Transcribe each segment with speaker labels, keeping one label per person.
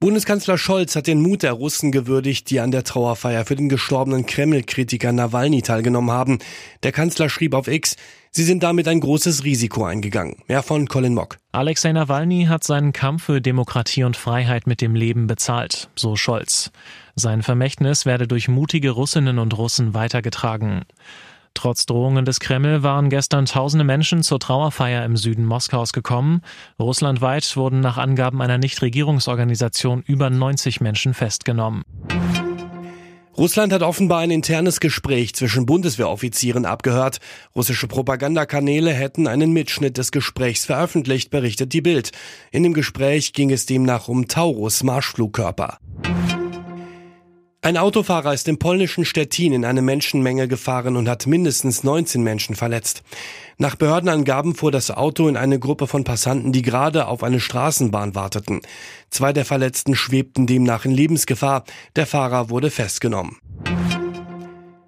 Speaker 1: Bundeskanzler Scholz hat den Mut der Russen gewürdigt, die an der Trauerfeier für den gestorbenen Kreml-Kritiker Nawalny teilgenommen haben. Der Kanzler schrieb auf X, sie sind damit ein großes Risiko eingegangen. Mehr von Colin Mock.
Speaker 2: Alexei Nawalny hat seinen Kampf für Demokratie und Freiheit mit dem Leben bezahlt, so Scholz. Sein Vermächtnis werde durch mutige Russinnen und Russen weitergetragen. Trotz Drohungen des Kreml waren gestern tausende Menschen zur Trauerfeier im Süden Moskaus gekommen. Russlandweit wurden nach Angaben einer Nichtregierungsorganisation über 90 Menschen festgenommen.
Speaker 1: Russland hat offenbar ein internes Gespräch zwischen Bundeswehroffizieren abgehört. Russische Propagandakanäle hätten einen Mitschnitt des Gesprächs veröffentlicht, berichtet die Bild. In dem Gespräch ging es demnach um Taurus Marschflugkörper. Ein Autofahrer ist im polnischen Stettin in eine Menschenmenge gefahren und hat mindestens 19 Menschen verletzt. Nach Behördenangaben fuhr das Auto in eine Gruppe von Passanten, die gerade auf eine Straßenbahn warteten. Zwei der Verletzten schwebten demnach in Lebensgefahr. Der Fahrer wurde festgenommen.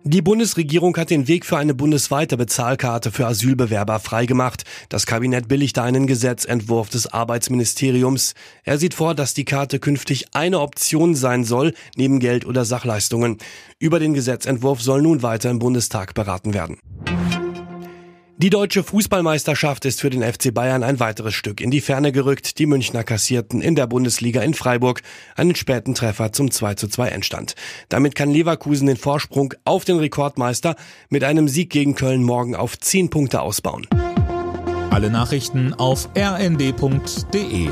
Speaker 1: Die Bundesregierung hat den Weg für eine bundesweite Bezahlkarte für Asylbewerber freigemacht. Das Kabinett billigte einen Gesetzentwurf des Arbeitsministeriums. Er sieht vor, dass die Karte künftig eine Option sein soll, neben Geld oder Sachleistungen. Über den Gesetzentwurf soll nun weiter im Bundestag beraten werden. Die deutsche Fußballmeisterschaft ist für den FC Bayern ein weiteres Stück in die Ferne gerückt. Die Münchner kassierten in der Bundesliga in Freiburg einen späten Treffer zum 2 zu 2 Endstand. Damit kann Leverkusen den Vorsprung auf den Rekordmeister mit einem Sieg gegen Köln morgen auf 10 Punkte ausbauen.
Speaker 3: Alle Nachrichten auf rnd.de